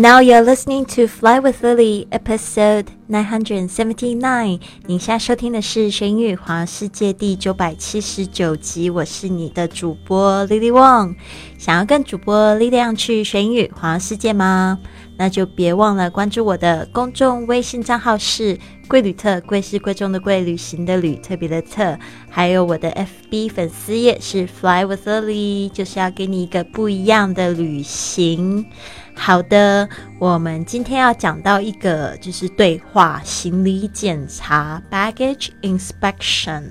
Now you're listening to Fly with Lily, episode nine hundred seventy nine。您现在收听的是《学英语华世界》第九百七十九集。我是你的主播 Lily Wong。想要跟主播力量去学英语华世界吗？那就别忘了关注我的公众微信账号是“贵旅特”，贵是贵重的贵，旅行的旅，特别的特。还有我的 FB 粉丝页是 “Fly with Lily”，就是要给你一个不一样的旅行。好的，我们今天要讲到一个就是对话行李检查 （baggage inspection）。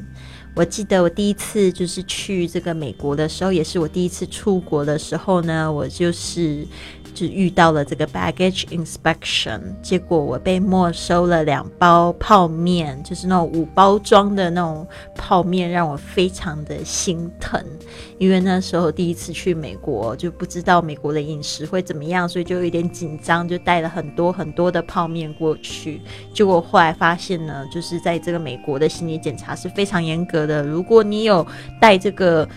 我记得我第一次就是去这个美国的时候，也是我第一次出国的时候呢，我就是。就遇到了这个 baggage inspection，结果我被没收了两包泡面，就是那种五包装的那种泡面，让我非常的心疼。因为那时候第一次去美国，就不知道美国的饮食会怎么样，所以就有点紧张，就带了很多很多的泡面过去。结果后来发现呢，就是在这个美国的心理检查是非常严格的，如果你有带这个。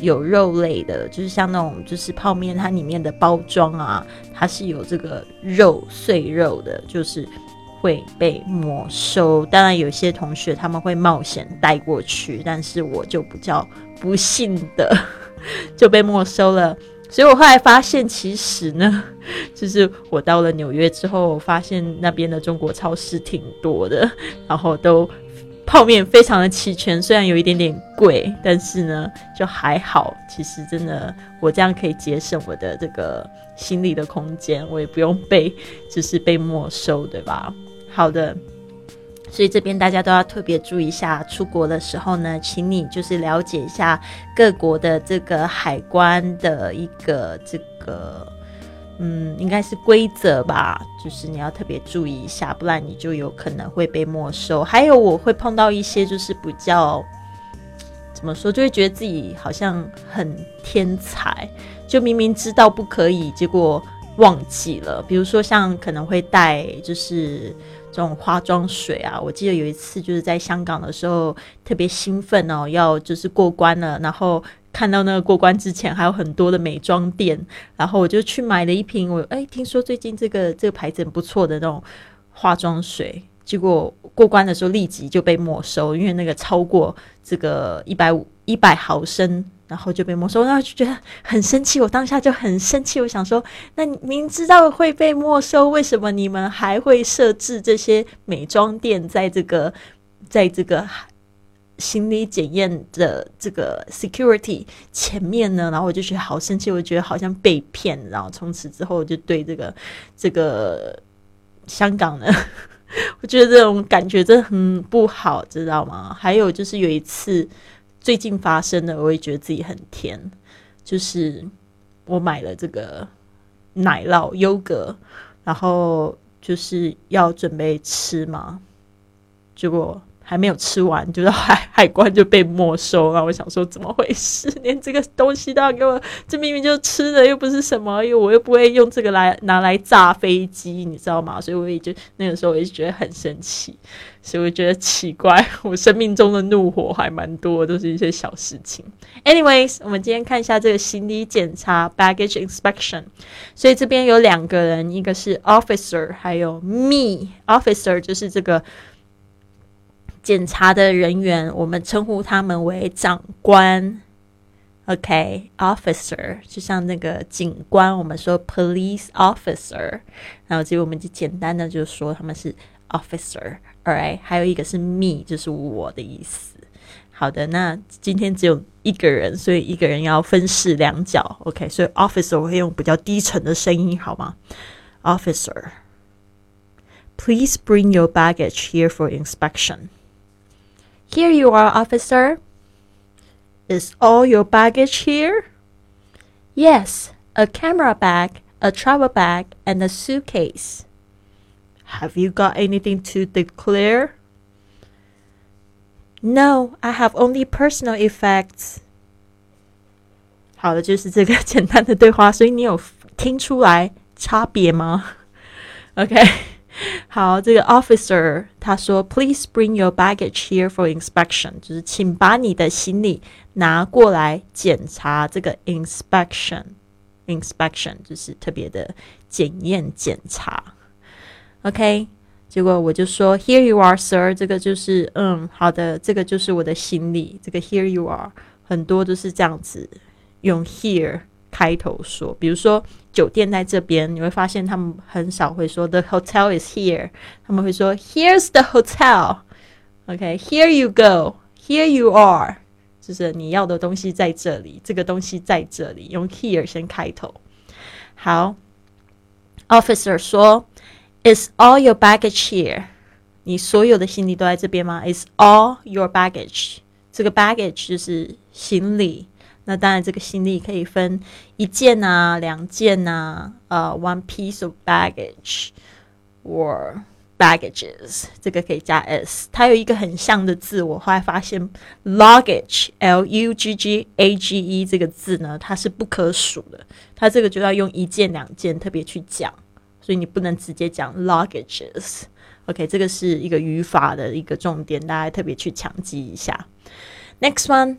有肉类的，就是像那种，就是泡面，它里面的包装啊，它是有这个肉碎肉的，就是会被没收。当然，有些同学他们会冒险带过去，但是我就比较 不幸的就被没收了。所以我后来发现，其实呢，就是我到了纽约之后，发现那边的中国超市挺多的，然后都。泡面非常的齐全，虽然有一点点贵，但是呢就还好。其实真的，我这样可以节省我的这个行李的空间，我也不用被就是被没收，对吧？好的，所以这边大家都要特别注意一下，出国的时候呢，请你就是了解一下各国的这个海关的一个这个。嗯，应该是规则吧，就是你要特别注意一下，不然你就有可能会被没收。还有我会碰到一些就是比较怎么说，就会觉得自己好像很天才，就明明知道不可以，结果忘记了。比如说像可能会带就是这种化妆水啊，我记得有一次就是在香港的时候特别兴奋哦，要就是过关了，然后。看到那个过关之前还有很多的美妆店，然后我就去买了一瓶。我哎，听说最近这个这个牌子很不错的那种化妆水，结果过关的时候立即就被没收，因为那个超过这个一百五一百毫升，然后就被没收。然后就觉得很生气，我当下就很生气，我想说，那明知道会被没收，为什么你们还会设置这些美妆店在这个在这个？行李检验的这个 security 前面呢，然后我就觉得好生气，我觉得好像被骗，然后从此之后我就对这个这个香港呢，我觉得这种感觉真的很不好，知道吗？还有就是有一次最近发生的，我也觉得自己很甜，就是我买了这个奶酪优格，然后就是要准备吃嘛，结果。还没有吃完，就是 海海关就被没收了。我想说，怎么回事？连这个东西都要给我？这明明就是吃的，又不是什么，又我又不会用这个来拿来炸飞机，你知道吗？所以我也就那个时候我也觉得很生气，所以我觉得奇怪，我生命中的怒火还蛮多，都是一些小事情。Anyways，我们今天看一下这个行李检查 （baggage inspection）。所以这边有两个人，一个是 officer，还有 me。officer 就是这个。检查的人员，我们称呼他们为长官，OK，officer，就像那个警官，我们说 police officer，然后这我们就简单的就说他们是 officer，Alright，还有一个是 me，就是我的意思。好的，那今天只有一个人，所以一个人要分饰两角，OK，所以 officer 我会用比较低沉的声音，好吗？Officer，please bring your baggage here for inspection。Here you are, officer. Is all your baggage here? Yes, a camera bag, a travel bag, and a suitcase. Have you got anything to declare? No, I have only personal effects. 好的，就是这个简单的对话，所以你有听出来差别吗？OK。 好，这个 officer 他说，Please bring your baggage here for inspection，就是请把你的行李拿过来检查。这个 inspection inspection，就是特别的检验检查。OK，结果我就说 Here you are, sir。这个就是嗯，好的，这个就是我的行李。这个 Here you are，很多都是这样子用 here 开头说。比如说酒店在这边，你会发现他们很少会说 The hotel is here，他们会说 Here's the hotel。OK，Here you go, Here you are，就是你要的东西在这里，这个东西在这里，用 here 先开头。好，Officer 说。Is all your baggage here？你所有的行李都在这边吗？"It's all your baggage？这个 baggage 就是行李。那当然，这个行李可以分一件啊、两件啊，呃，one piece of baggage or baggages。这个可以加 s。它有一个很像的字，我后来发现 luggage，l u g g a g e 这个字呢，它是不可数的。它这个就要用一件、两件特别去讲。所以你不能直接讲 luggages，OK，这个是一个语法的一个重点，大家特别去强记一下。Next one，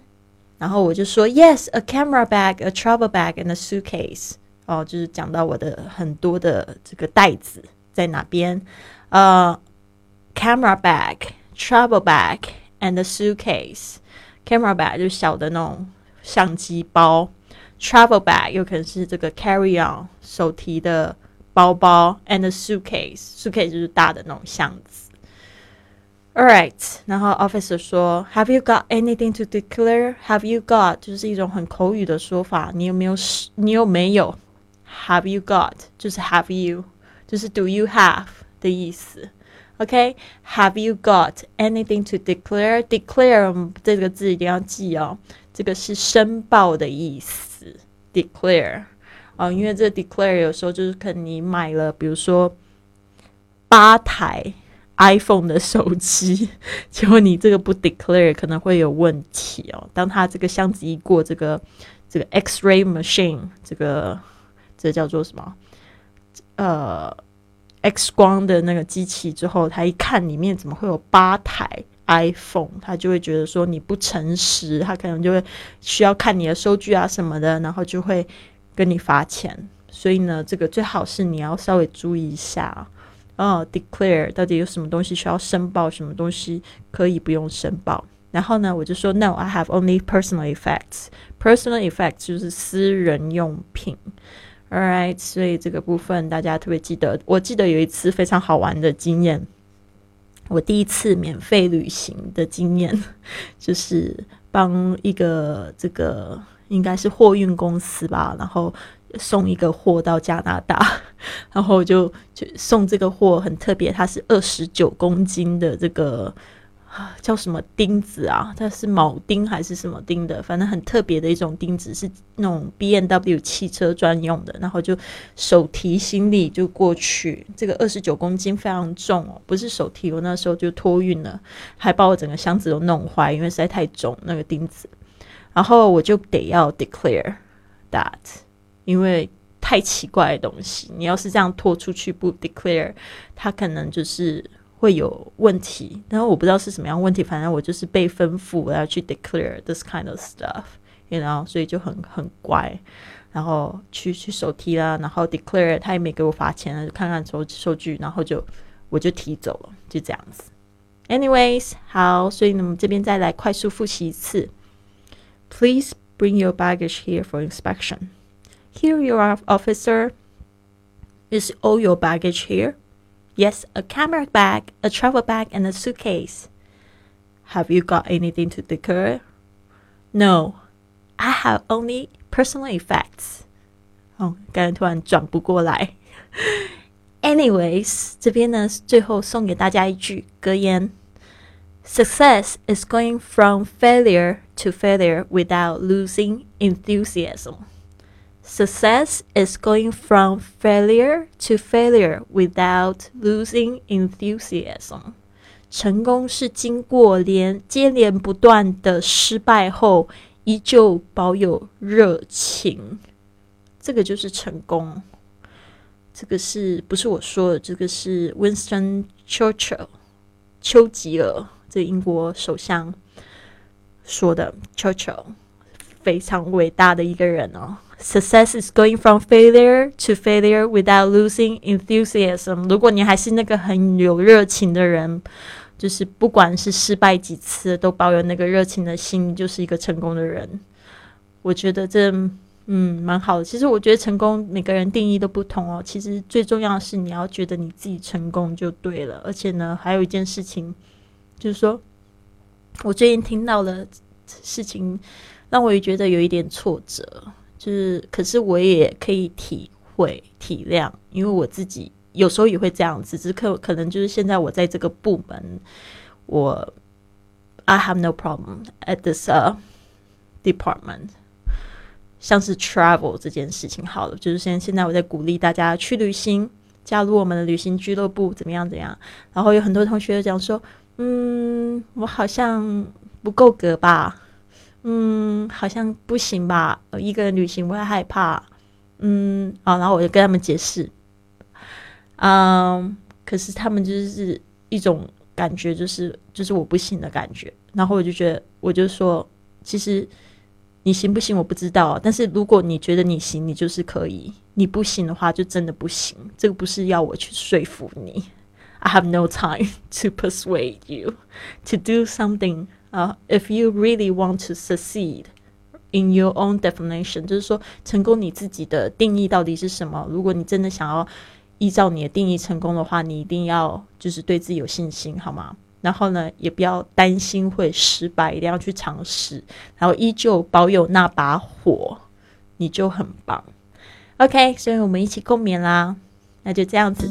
然后我就说 Yes，a camera bag，a travel bag and a suitcase。哦，就是讲到我的很多的这个袋子在哪边。呃，camera bag，travel bag and a suitcase。camera bag 就是小的那种相机包，travel bag 有可能是这个 carry on 手提的。包包 and a suitcase，suitcase 就是大的那种箱子。 All right，然后 officer 说，Have you got anything to declare？Have you got 就是一种很口语的说法，你有没有？你有没有？Have you got 就是 Have you，就是 Do you have 的意思。OK，Have you got anything to declare？Declare 这个字一定要记哦，这个是申报的意思。Declare。啊，因为这 declare 有时候就是可能你买了，比如说八台 iPhone 的手机，结果你这个不 declare 可能会有问题哦。当它这个箱子一过这个这个 X-ray machine，这个这叫做什么？呃，X 光的那个机器之后，他一看里面怎么会有八台 iPhone，他就会觉得说你不诚实，他可能就会需要看你的收据啊什么的，然后就会。跟你罚钱，所以呢，这个最好是你要稍微注意一下哦。Declare 到底有什么东西需要申报，什么东西可以不用申报。然后呢，我就说 No，I have only personal effects。Personal effects 就是私人用品。All right，所以这个部分大家特别记得。我记得有一次非常好玩的经验，我第一次免费旅行的经验，就是帮一个这个。应该是货运公司吧，然后送一个货到加拿大，然后就就送这个货很特别，它是二十九公斤的这个叫什么钉子啊？它是铆钉还是什么钉的？反正很特别的一种钉子，是那种 B N W 汽车专用的。然后就手提行李就过去，这个二十九公斤非常重哦，不是手提，我那时候就托运了，还把我整个箱子都弄坏，因为实在太重那个钉子。然后我就得要 declare that，因为太奇怪的东西，你要是这样拖出去不 declare，它可能就是会有问题。然后我不知道是什么样问题，反正我就是被吩咐我要去 declare this kind of stuff，you know，所以就很很乖，然后去去手提啦，然后 declare，他也没给我罚钱，就看看收收据，然后就我就提走了，就这样子。Anyways，好，所以呢，我们这边再来快速复习一次。Please bring your baggage here for inspection. Here you are, officer. Is all your baggage here? Yes, a camera bag, a travel bag, and a suitcase. Have you got anything to declare? No, I have only personal effects. 哦，刚才突然转不过来。Anyways，这边呢，最后送给大家一句格言。Success is going from failure to failure without losing enthusiasm. Success is going from failure to failure without losing enthusiasm. 成功是经过连接连不断的失败后，依旧保有热情。这个就是成功。这个是不是我说的？这个是 Winston Churchill，丘吉尔。这英国首相说的，Churchill 非常伟大的一个人哦。Success is going from failure to failure without losing enthusiasm。如果你还是那个很有热情的人，就是不管是失败几次，都保有那个热情的心，就是一个成功的人。我觉得这嗯蛮好的。其实我觉得成功每个人定义都不同哦。其实最重要的是你要觉得你自己成功就对了。而且呢，还有一件事情就是说，我最近听到了事情，让我也觉得有一点挫折。就是，可是我也可以体会体谅，因为我自己有时候也会这样子。只可可能就是现在我在这个部门，我 I have no problem at this department。像是 travel 这件事情，好了，就是现现在我在鼓励大家去旅行，加入我们的旅行俱乐部，怎么样？怎样？然后有很多同学讲说，嗯，我好像不够格吧。嗯，好像不行吧？一个人旅行我会害怕。嗯，啊，然后我就跟他们解释。嗯，可是他们就是一种感觉，就是就是我不行的感觉。然后我就觉得，我就说，其实你行不行我不知道，但是如果你觉得你行，你就是可以；你不行的话，就真的不行。这个不是要我去说服你。I have no time to persuade you to do something. 啊，if you really want to succeed in your own definition，就是说成功你自己的定义到底是什么？如果你真的想要依照你的定义成功的话，你一定要就是对自己有信心，好吗？然后呢，也不要担心会失败，一定要去尝试，然后依旧保有那把火，你就很棒。OK，所以我们一起共勉啦。那就这样子，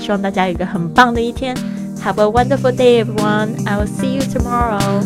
希望大家有一个很棒的一天。Have a wonderful day, everyone. I will see you tomorrow.